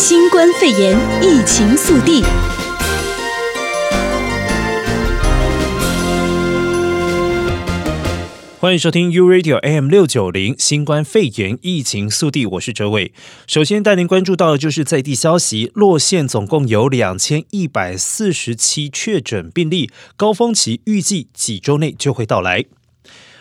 新冠肺炎疫情速递。欢迎收听 U Radio AM 六九零新冠肺炎疫情速递，我是哲伟。首先带您关注到的就是在地消息，洛县总共有两千一百四十七确诊病例，高峰期预计几周内就会到来。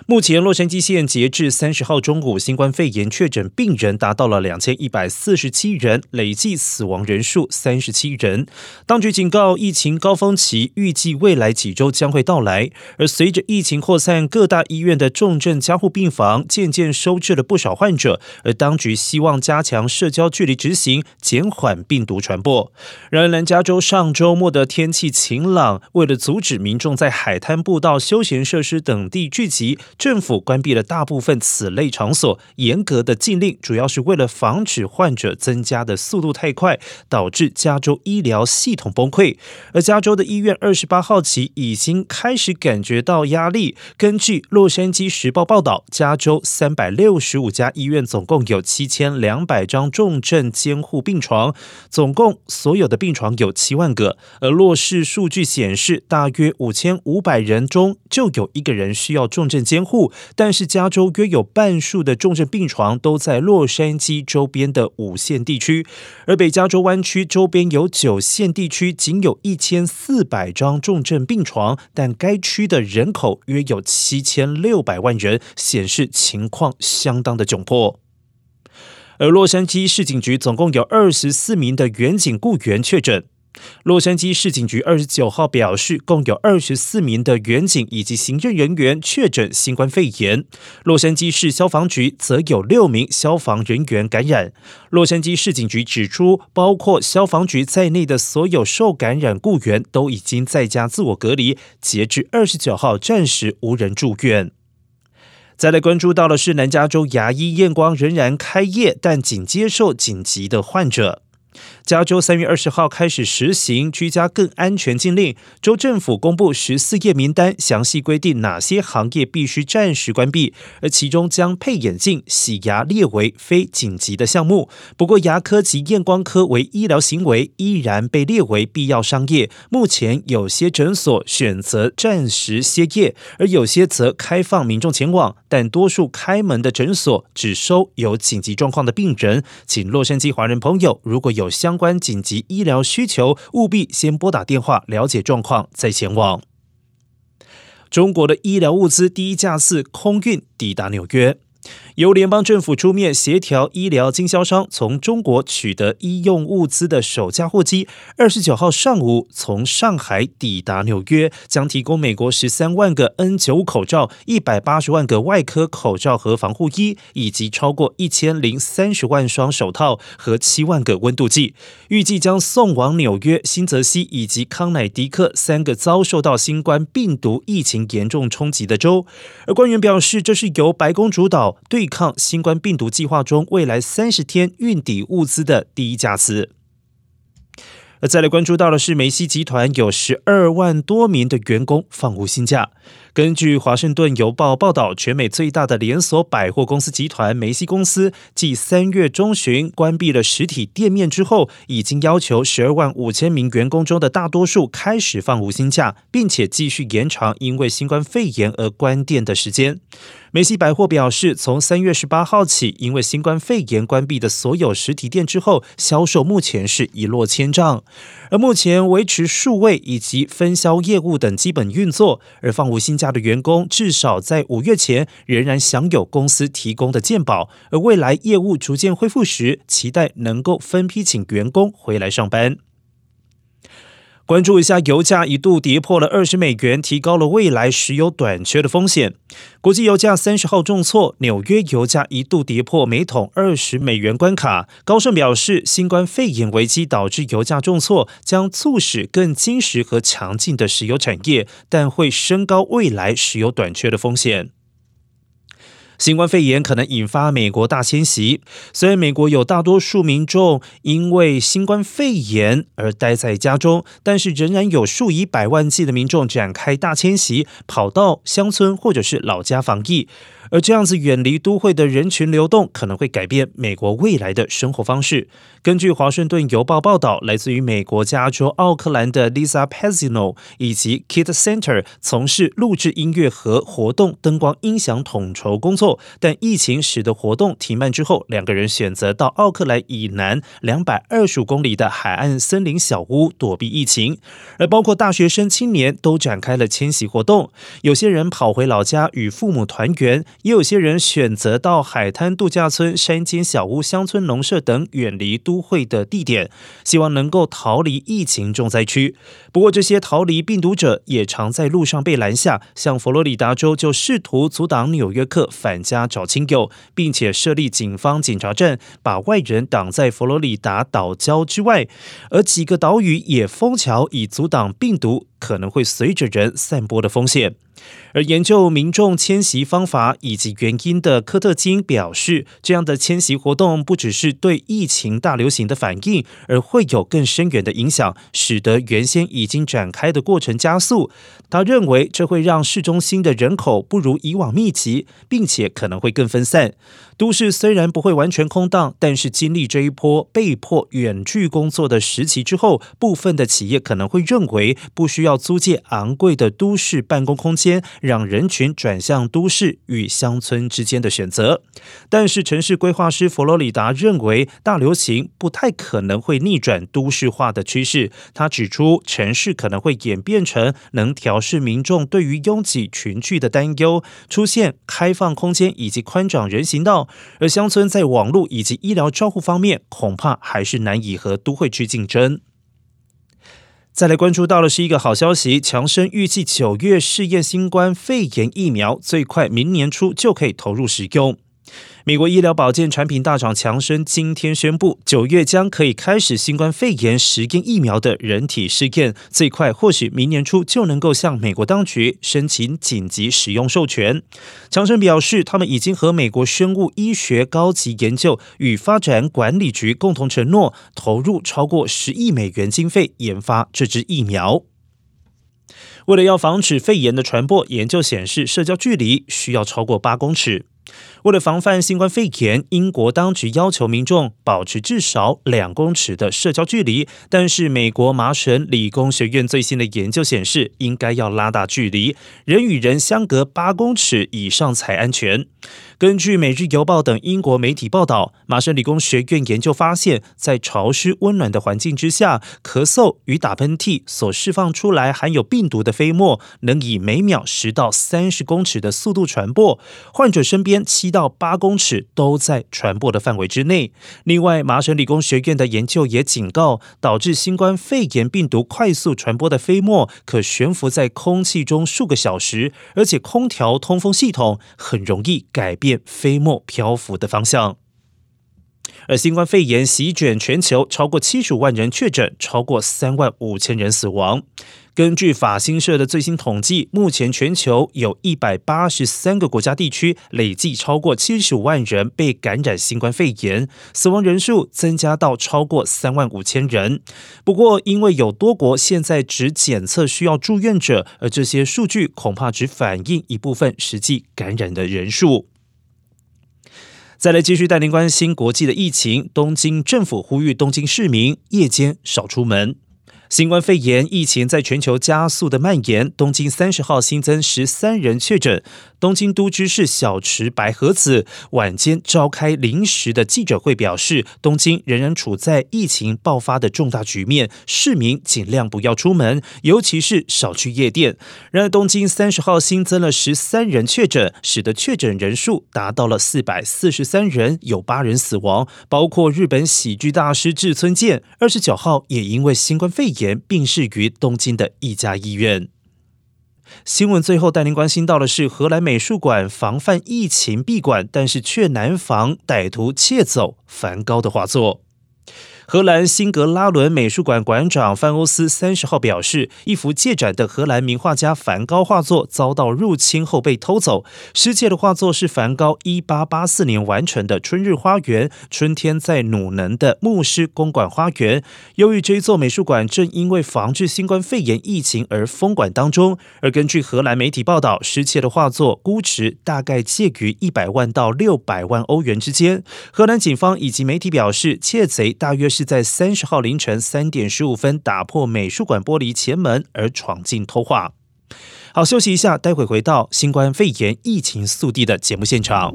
目前，洛杉矶县截至三十号中午，新冠肺炎确诊病人达到了两千一百四十七人，累计死亡人数三十七人。当局警告，疫情高峰期预计未来几周将会到来。而随着疫情扩散，各大医院的重症加护病房渐渐收治了不少患者。而当局希望加强社交距离执行，减缓病毒传播。然而，南加州上周末的天气晴朗，为了阻止民众在海滩、步道、休闲设施等地聚集。政府关闭了大部分此类场所，严格的禁令主要是为了防止患者增加的速度太快，导致加州医疗系统崩溃。而加州的医院二十八号起已经开始感觉到压力。根据《洛杉矶时报》报道，加州三百六十五家医院总共有七千两百张重症监护病床，总共所有的病床有七万个。而洛市数据显示，大约五千五百人中就有一个人需要重症监护。户，但是加州约有半数的重症病床都在洛杉矶周边的五县地区，而北加州湾区周边有九县地区仅有一千四百张重症病床，但该区的人口约有七千六百万人，显示情况相当的窘迫。而洛杉矶市警局总共有二十四名的远警雇员确诊。洛杉矶市警局二十九号表示，共有二十四名的员警以及行政人员确诊新冠肺炎。洛杉矶市消防局则有六名消防人员感染。洛杉矶市警局指出，包括消防局在内的所有受感染雇员都已经在家自我隔离，截至二十九号暂时无人住院。再来关注到的是，南加州牙医验光仍然开业，但仅接受紧急的患者。加州三月二十号开始实行居家更安全禁令，州政府公布十四页名单，详细规定哪些行业必须暂时关闭，而其中将配眼镜、洗牙列为非紧急的项目。不过，牙科及验光科为医疗行为，依然被列为必要商业。目前有些诊所选择暂时歇业，而有些则开放民众前往，但多数开门的诊所只收有紧急状况的病人。请洛杉矶华人朋友如果有相关紧急医疗需求，务必先拨打电话了解状况，再前往。中国的医疗物资第一架次空运抵达纽约。由联邦政府出面协调医疗经销商从中国取得医用物资的首架货机，二十九号上午从上海抵达纽约，将提供美国十三万个 N 九五口罩、一百八十万个外科口罩和防护衣，以及超过一千零三十万双手套和七万个温度计，预计将送往纽约、新泽西以及康乃狄克三个遭受到新冠病毒疫情严重冲击的州。而官员表示，这是由白宫主导。对抗新冠病毒计划中未来三十天运抵物资的第一架次。而再来关注到的是，梅西集团有十二万多名的员工放无薪假。根据《华盛顿邮报》报道，全美最大的连锁百货公司集团梅西公司，继三月中旬关闭了实体店面之后，已经要求十二万五千名员工中的大多数开始放无薪假，并且继续延长因为新冠肺炎而关店的时间。梅西百货表示，从三月十八号起，因为新冠肺炎关闭的所有实体店之后，销售目前是一落千丈。而目前维持数位以及分销业务等基本运作，而放无薪假他的员工至少在五月前仍然享有公司提供的健保。而未来业务逐渐恢复时，期待能够分批请员工回来上班。关注一下，油价一度跌破了二十美元，提高了未来石油短缺的风险。国际油价三十号重挫，纽约油价一度跌破每桶二十美元关卡。高盛表示，新冠肺炎危机导致油价重挫，将促使更坚实和强劲的石油产业，但会升高未来石油短缺的风险。新冠肺炎可能引发美国大迁徙。虽然美国有大多数民众因为新冠肺炎而待在家中，但是仍然有数以百万计的民众展开大迁徙，跑到乡村或者是老家防疫。而这样子远离都会的人群流动，可能会改变美国未来的生活方式。根据《华盛顿邮报》报道，来自于美国加州奥克兰的 Lisa Pezzino 以及 Kit Center 从事录制音乐和活动灯光音响统筹工作，但疫情使得活动停办之后，两个人选择到奥克兰以南两百二十公里的海岸森林小屋躲避疫情。而包括大学生青年都展开了迁徙活动，有些人跑回老家与父母团圆。也有些人选择到海滩度假村、山间小屋、乡村农舍等远离都会的地点，希望能够逃离疫情重灾区。不过，这些逃离病毒者也常在路上被拦下。像佛罗里达州就试图阻挡纽约客返家找亲友，并且设立警方警察站，把外人挡在佛罗里达岛礁之外。而几个岛屿也封桥，以阻挡病毒可能会随着人散播的风险。而研究民众迁徙方法以及原因的科特金表示，这样的迁徙活动不只是对疫情大流行的反应，而会有更深远的影响，使得原先已经展开的过程加速。他认为这会让市中心的人口不如以往密集，并且可能会更分散。都市虽然不会完全空荡，但是经历这一波被迫远距工作的时期之后，部分的企业可能会认为不需要租借昂贵的都市办公空间，让人群转向都市与乡村之间的选择。但是，城市规划师佛罗里达认为，大流行不太可能会逆转都市化的趋势。他指出，城市可能会演变成能调适民众对于拥挤群聚的担忧，出现开放空间以及宽敞人行道。而乡村在网络以及医疗照护方面，恐怕还是难以和都会区竞争。再来关注到的是一个好消息，强生预计九月试验新冠肺炎疫苗，最快明年初就可以投入使用。美国医疗保健产品大厂强生今天宣布，九月将可以开始新冠肺炎实验疫苗的人体试验，最快或许明年初就能够向美国当局申请紧急使用授权。强生表示，他们已经和美国生物医学高级研究与发展管理局共同承诺，投入超过十亿美元经费研发这支疫苗。为了要防止肺炎的传播，研究显示社交距离需要超过八公尺。为了防范新冠肺炎，英国当局要求民众保持至少两公尺的社交距离。但是，美国麻省理工学院最新的研究显示，应该要拉大距离，人与人相隔八公尺以上才安全。根据《每日邮报》等英国媒体报道，麻省理工学院研究发现，在潮湿温暖的环境之下，咳嗽与打喷嚏所释放出来含有病毒的飞沫，能以每秒十到三十公尺的速度传播。患者身边七到八公尺都在传播的范围之内。另外，麻省理工学院的研究也警告，导致新冠肺炎病毒快速传播的飞沫可悬浮在空气中数个小时，而且空调通风系统很容易改变。飞沫漂浮的方向，而新冠肺炎席卷全球，超过七十五万人确诊，超过三万五千人死亡。根据法新社的最新统计，目前全球有一百八十三个国家地区累计超过七十五万人被感染新冠肺炎，死亡人数增加到超过三万五千人。不过，因为有多国现在只检测需要住院者，而这些数据恐怕只反映一部分实际感染的人数。再来继续带您关心国际的疫情，东京政府呼吁东京市民夜间少出门。新冠肺炎疫情在全球加速的蔓延，东京三十号新增十三人确诊。东京都知事小池百合子晚间召开临时的记者会，表示东京仍然处在疫情爆发的重大局面，市民尽量不要出门，尤其是少去夜店。然而，东京三十号新增了十三人确诊，使得确诊人数达到了四百四十三人，有八人死亡，包括日本喜剧大师志村健。二十九号也因为新冠肺炎。炎病逝于东京的一家医院。新闻最后带您关心到的是，荷兰美术馆防范疫情闭馆，但是却难防歹徒窃走梵高的画作。荷兰辛格拉伦美术馆馆长范欧斯三十号表示，一幅借展的荷兰名画家梵高画作遭到入侵后被偷走。失窃的画作是梵高一八八四年完成的《春日花园》，春天在努能的牧师公馆花园。由于这一座美术馆正因为防治新冠肺炎疫情而封馆当中，而根据荷兰媒体报道，失窃的画作估值大概介于一百万到六百万欧元之间。荷兰警方以及媒体表示，窃贼大约是是在三十号凌晨三点十五分打破美术馆玻璃前门而闯进偷画。好，休息一下，待会回到新冠肺炎疫情速递的节目现场。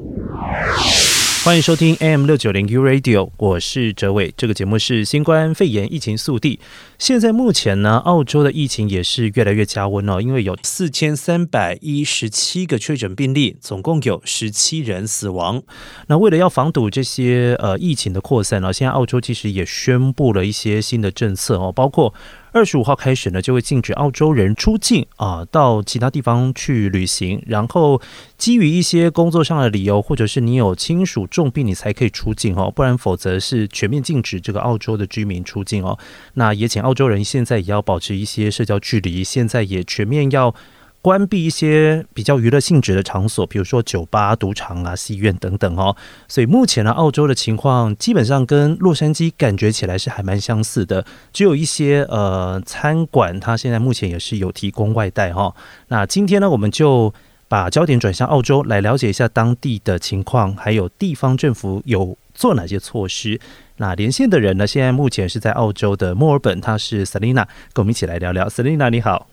欢迎收听 AM 六九零 U Radio，我是哲伟。这个节目是新冠肺炎疫情速递。现在目前呢，澳洲的疫情也是越来越加温哦，因为有四千三百一十七个确诊病例，总共有十七人死亡。那为了要防堵这些呃疫情的扩散呢，现在澳洲其实也宣布了一些新的政策哦，包括。二十五号开始呢，就会禁止澳洲人出境啊，到其他地方去旅行。然后基于一些工作上的理由，或者是你有亲属重病，你才可以出境哦，不然否则是全面禁止这个澳洲的居民出境哦。那也请澳澳洲人现在也要保持一些社交距离，现在也全面要。关闭一些比较娱乐性质的场所，比如说酒吧、赌场啊、戏院等等哦。所以目前呢，澳洲的情况基本上跟洛杉矶感觉起来是还蛮相似的，只有一些呃餐馆，它现在目前也是有提供外带哈。那今天呢，我们就把焦点转向澳洲，来了解一下当地的情况，还有地方政府有做哪些措施。那连线的人呢，现在目前是在澳洲的墨尔本，他是 Selina，跟我们一起来聊聊。Selina，你好。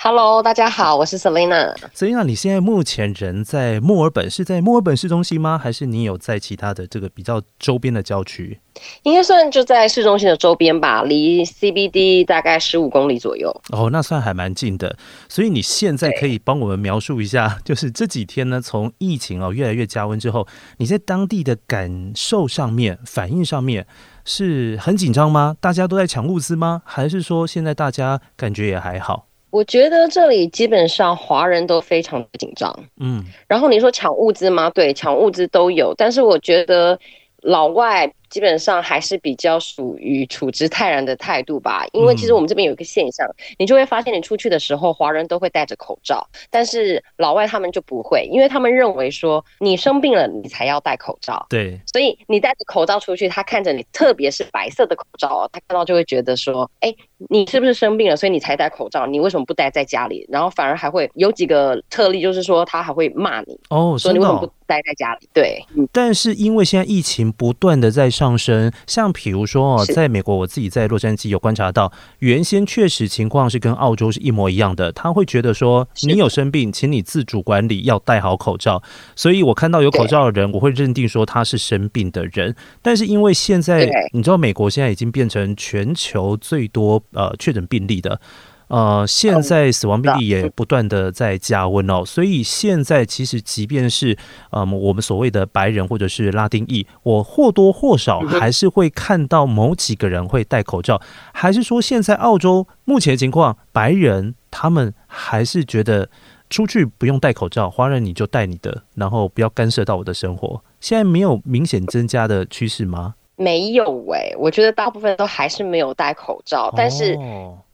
Hello，大家好，我是 Selina。Selina，你现在目前人在墨尔本，是在墨尔本市中心吗？还是你有在其他的这个比较周边的郊区？应该算就在市中心的周边吧，离 CBD 大概十五公里左右。哦，那算还蛮近的。所以你现在可以帮我们描述一下，就是这几天呢，从疫情哦越来越加温之后，你在当地的感受上面、反应上面是很紧张吗？大家都在抢物资吗？还是说现在大家感觉也还好？我觉得这里基本上华人都非常的紧张，嗯，然后你说抢物资吗？对，抢物资都有，但是我觉得老外。基本上还是比较属于处之泰然的态度吧，因为其实我们这边有一个现象，嗯、你就会发现你出去的时候，华人都会戴着口罩，但是老外他们就不会，因为他们认为说你生病了你才要戴口罩，对，所以你戴着口罩出去，他看着你，特别是白色的口罩，他看到就会觉得说，哎，你是不是生病了，所以你才戴口罩？你为什么不待在家里？然后反而还会有几个特例，就是说他还会骂你，哦，说你为什么不待在家里？对，但是因为现在疫情不断的在上升，像比如说哦，在美国，我自己在洛杉矶有观察到，原先确实情况是跟澳洲是一模一样的。他会觉得说，你有生病，请你自主管理，要戴好口罩。所以我看到有口罩的人，我会认定说他是生病的人。但是因为现在你知道，美国现在已经变成全球最多呃确诊病例的。呃，现在死亡病例也不断的在加温哦，所以现在其实即便是呃我们所谓的白人或者是拉丁裔，我或多或少还是会看到某几个人会戴口罩，还是说现在澳洲目前情况，白人他们还是觉得出去不用戴口罩，华人你就戴你的，然后不要干涉到我的生活，现在没有明显增加的趋势吗？没有喂、欸，我觉得大部分都还是没有戴口罩，但是。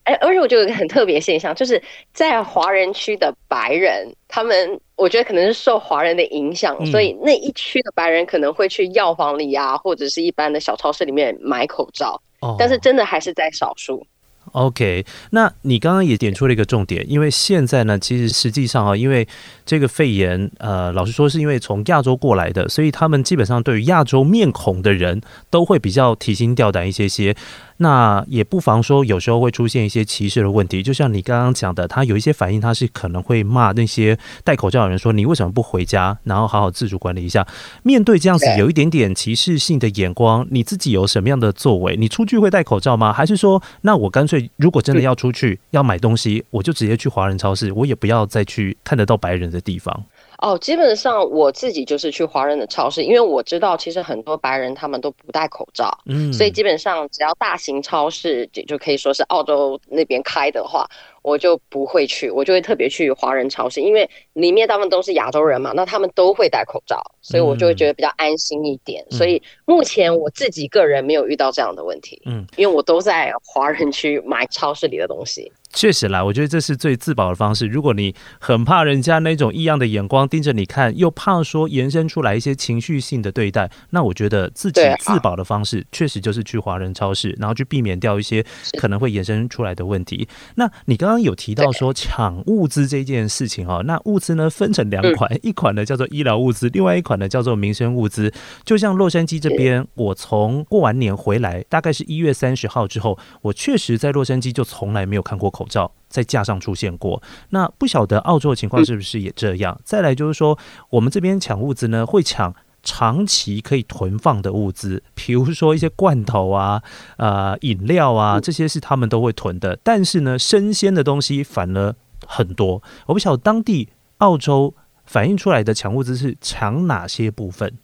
哦哎，而且我觉得有一个很特别现象，就是在华人区的白人，他们我觉得可能是受华人的影响，嗯、所以那一区的白人可能会去药房里啊，或者是一般的小超市里面买口罩，哦、但是真的还是在少数。OK，那你刚刚也点出了一个重点，因为现在呢，其实实际上啊，因为这个肺炎，呃，老实说是因为从亚洲过来的，所以他们基本上对于亚洲面孔的人都会比较提心吊胆一些些。那也不妨说，有时候会出现一些歧视的问题，就像你刚刚讲的，他有一些反应，他是可能会骂那些戴口罩的人说：“你为什么不回家，然后好好自主管理一下？”面对这样子有一点点歧视性的眼光，你自己有什么样的作为？你出去会戴口罩吗？还是说，那我干脆如果真的要出去要买东西，我就直接去华人超市，我也不要再去看得到白人的地方？哦，基本上我自己就是去华人的超市，因为我知道其实很多白人他们都不戴口罩，嗯，所以基本上只要大型超市就就可以说是澳洲那边开的话，我就不会去，我就会特别去华人超市，因为里面大部分都是亚洲人嘛，那他们都会戴口罩，所以我就会觉得比较安心一点。嗯，所以目前我自己个人没有遇到这样的问题，嗯，因为我都在华人区买超市里的东西。确实啦，我觉得这是最自保的方式。如果你很怕人家那种异样的眼光盯着你看，又怕说延伸出来一些情绪性的对待，那我觉得自己自保的方式确实就是去华人超市，然后去避免掉一些可能会延伸出来的问题。那你刚刚有提到说抢物资这件事情哦，那物资呢分成两款，一款呢叫做医疗物资，另外一款呢叫做民生物资。就像洛杉矶这边，我从过完年回来，大概是一月三十号之后，我确实在洛杉矶就从来没有看过口罩。照在架上出现过，那不晓得澳洲的情况是不是也这样？嗯、再来就是说，我们这边抢物资呢，会抢长期可以囤放的物资，比如说一些罐头啊、呃饮料啊，这些是他们都会囤的。但是呢，生鲜的东西反而很多。我不晓得当地澳洲反映出来的抢物资是抢哪些部分？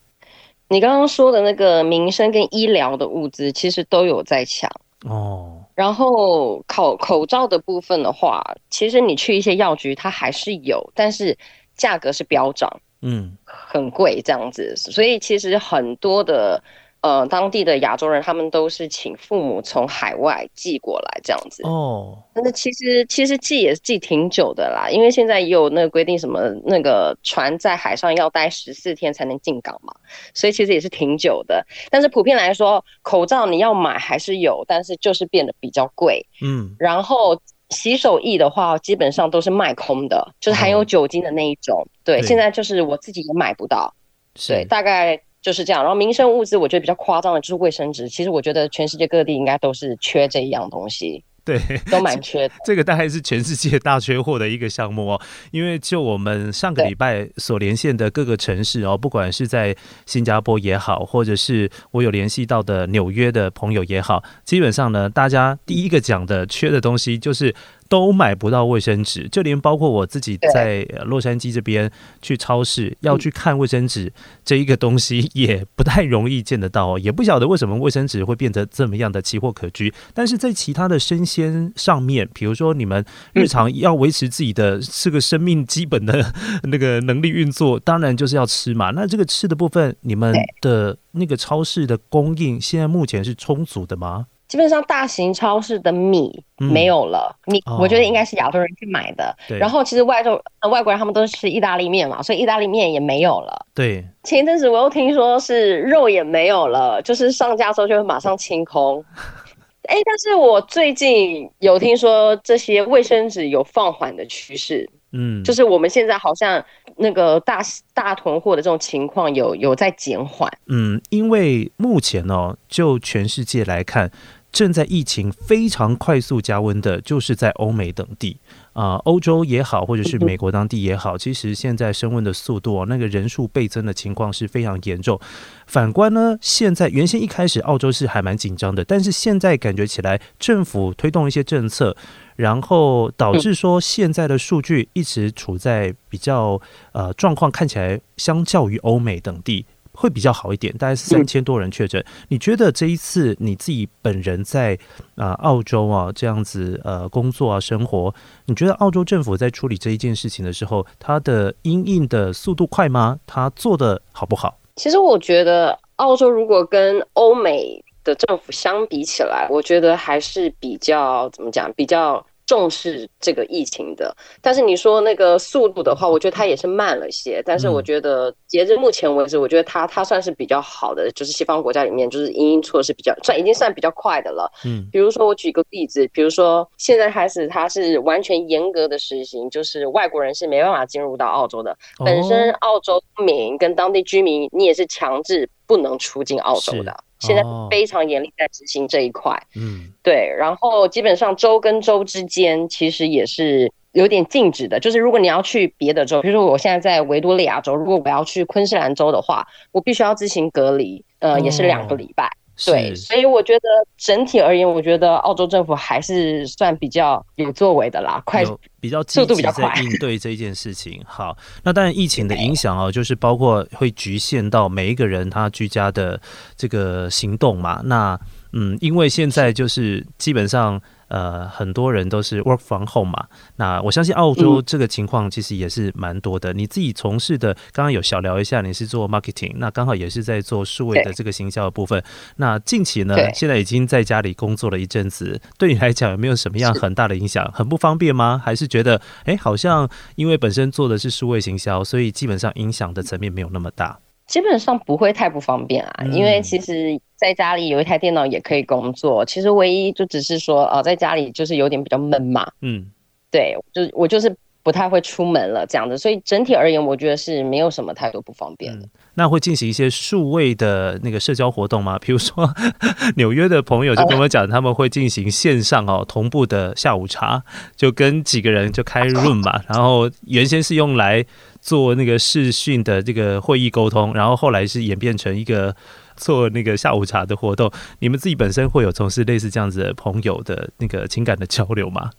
你刚刚说的那个民生跟医疗的物资，其实都有在抢哦。然后口口罩的部分的话，其实你去一些药局，它还是有，但是价格是飙涨，嗯，很贵这样子。所以其实很多的。呃，当地的亚洲人他们都是请父母从海外寄过来这样子哦。但是其实其实寄也是寄挺久的啦，因为现在也有那个规定，什么那个船在海上要待十四天才能进港嘛，所以其实也是挺久的。但是普遍来说，口罩你要买还是有，但是就是变得比较贵。嗯，然后洗手液的话，基本上都是卖空的，就是含有酒精的那一种。对，对，现在就是我自己也买不到。对，大概。就是这样，然后民生物资，我觉得比较夸张的就是卫生纸。其实我觉得全世界各地应该都是缺这一样东西，对，都蛮缺的。这个大概是全世界大缺货的一个项目哦。因为就我们上个礼拜所连线的各个城市哦，不管是在新加坡也好，或者是我有联系到的纽约的朋友也好，基本上呢，大家第一个讲的缺的东西就是。都买不到卫生纸，就连包括我自己在洛杉矶这边去超市要去看卫生纸这一个东西 也不太容易见得到哦，也不晓得为什么卫生纸会变得这么样的奇货可居。但是在其他的生鲜上面，比如说你们日常要维持自己的这个生命基本的 那个能力运作，当然就是要吃嘛。那这个吃的部分，你们的那个超市的供应现在目前是充足的吗？基本上大型超市的米没有了，嗯、米我觉得应该是亚洲人去买的。哦、然后其实外头外国人他们都是吃意大利面嘛，所以意大利面也没有了。对，前一阵子我又听说是肉也没有了，就是上架之后就会马上清空。哎，但是我最近有听说这些卫生纸有放缓的趋势。嗯，就是我们现在好像那个大大囤货的这种情况有有在减缓。嗯，因为目前呢，就全世界来看。正在疫情非常快速加温的，就是在欧美等地啊，呃，欧洲也好，或者是美国当地也好，其实现在升温的速度，那个人数倍增的情况是非常严重。反观呢，现在原先一开始澳洲是还蛮紧张的，但是现在感觉起来，政府推动一些政策，然后导致说现在的数据一直处在比较呃状况看起来，相较于欧美等地。会比较好一点，大概是三千多人确诊。你觉得这一次你自己本人在啊、呃、澳洲啊这样子呃工作啊生活，你觉得澳洲政府在处理这一件事情的时候，它的因应的速度快吗？它做的好不好？其实我觉得澳洲如果跟欧美的政府相比起来，我觉得还是比较怎么讲比较。重视这个疫情的，但是你说那个速度的话，我觉得它也是慢了些。但是我觉得截至目前为止，我觉得它它算是比较好的，就是西方国家里面就是因应措施比较算已经算比较快的了。嗯，比如说我举个例子，比如说现在开始它是完全严格的实行，就是外国人是没办法进入到澳洲的。本身澳洲民跟当地居民，你也是强制不能出境澳洲的。现在非常严厉在执行这一块，嗯，对，然后基本上州跟州之间其实也是有点禁止的，就是如果你要去别的州，比如说我现在在维多利亚州，如果我要去昆士兰州的话，我必须要自行隔离，呃，也是两个礼拜。对，所以我觉得整体而言，我觉得澳洲政府还是算比较有作为的啦，快比较速度比较快应对这件事情。好，那当然疫情的影响哦，就是包括会局限到每一个人他居家的这个行动嘛。那嗯，因为现在就是基本上。呃，很多人都是 work from home 嘛，那我相信澳洲这个情况其实也是蛮多的。嗯、你自己从事的，刚刚有小聊一下，你是做 marketing，那刚好也是在做数位的这个行销的部分。那近期呢，现在已经在家里工作了一阵子，对你来讲有没有什么样很大的影响？很不方便吗？还是觉得，哎，好像因为本身做的是数位行销，所以基本上影响的层面没有那么大。基本上不会太不方便啊，因为其实在家里有一台电脑也可以工作。其实唯一就只是说，哦，在家里就是有点比较闷嘛。嗯，对，就我就是不太会出门了这样子，所以整体而言，我觉得是没有什么太多不方便的。嗯，那会进行一些数位的那个社交活动吗？比如说 纽约的朋友就跟我讲，他们会进行线上哦同步的下午茶，就跟几个人就开 room 嘛，然后原先是用来。做那个视讯的这个会议沟通，然后后来是演变成一个做那个下午茶的活动。你们自己本身会有从事类似这样子的朋友的那个情感的交流吗？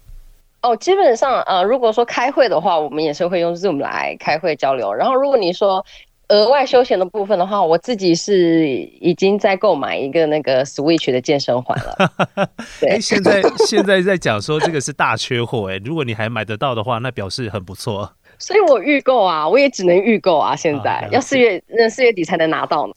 哦，基本上呃，如果说开会的话，我们也是会用 Zoom 来开会交流。然后如果你说额外休闲的部分的话，我自己是已经在购买一个那个 Switch 的健身环了。对，现在现在在讲说这个是大缺货哎，如果你还买得到的话，那表示很不错。所以我预购啊，我也只能预购啊，现在要四月那四月底才能拿到呢。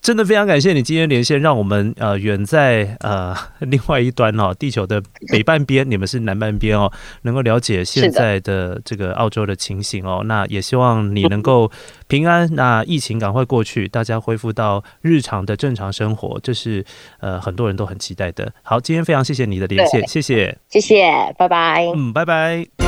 真的非常感谢你今天连线，让我们呃远在呃 另外一端哦，地球的北半边，你们是南半边哦，能够了解现在的这个澳洲的情形哦。那也希望你能够平安，那疫情赶快过去，大家恢复到日常的正常生活，这是呃很多人都很期待的。好，今天非常谢谢你的连线，谢谢，谢谢，拜拜，嗯，拜拜。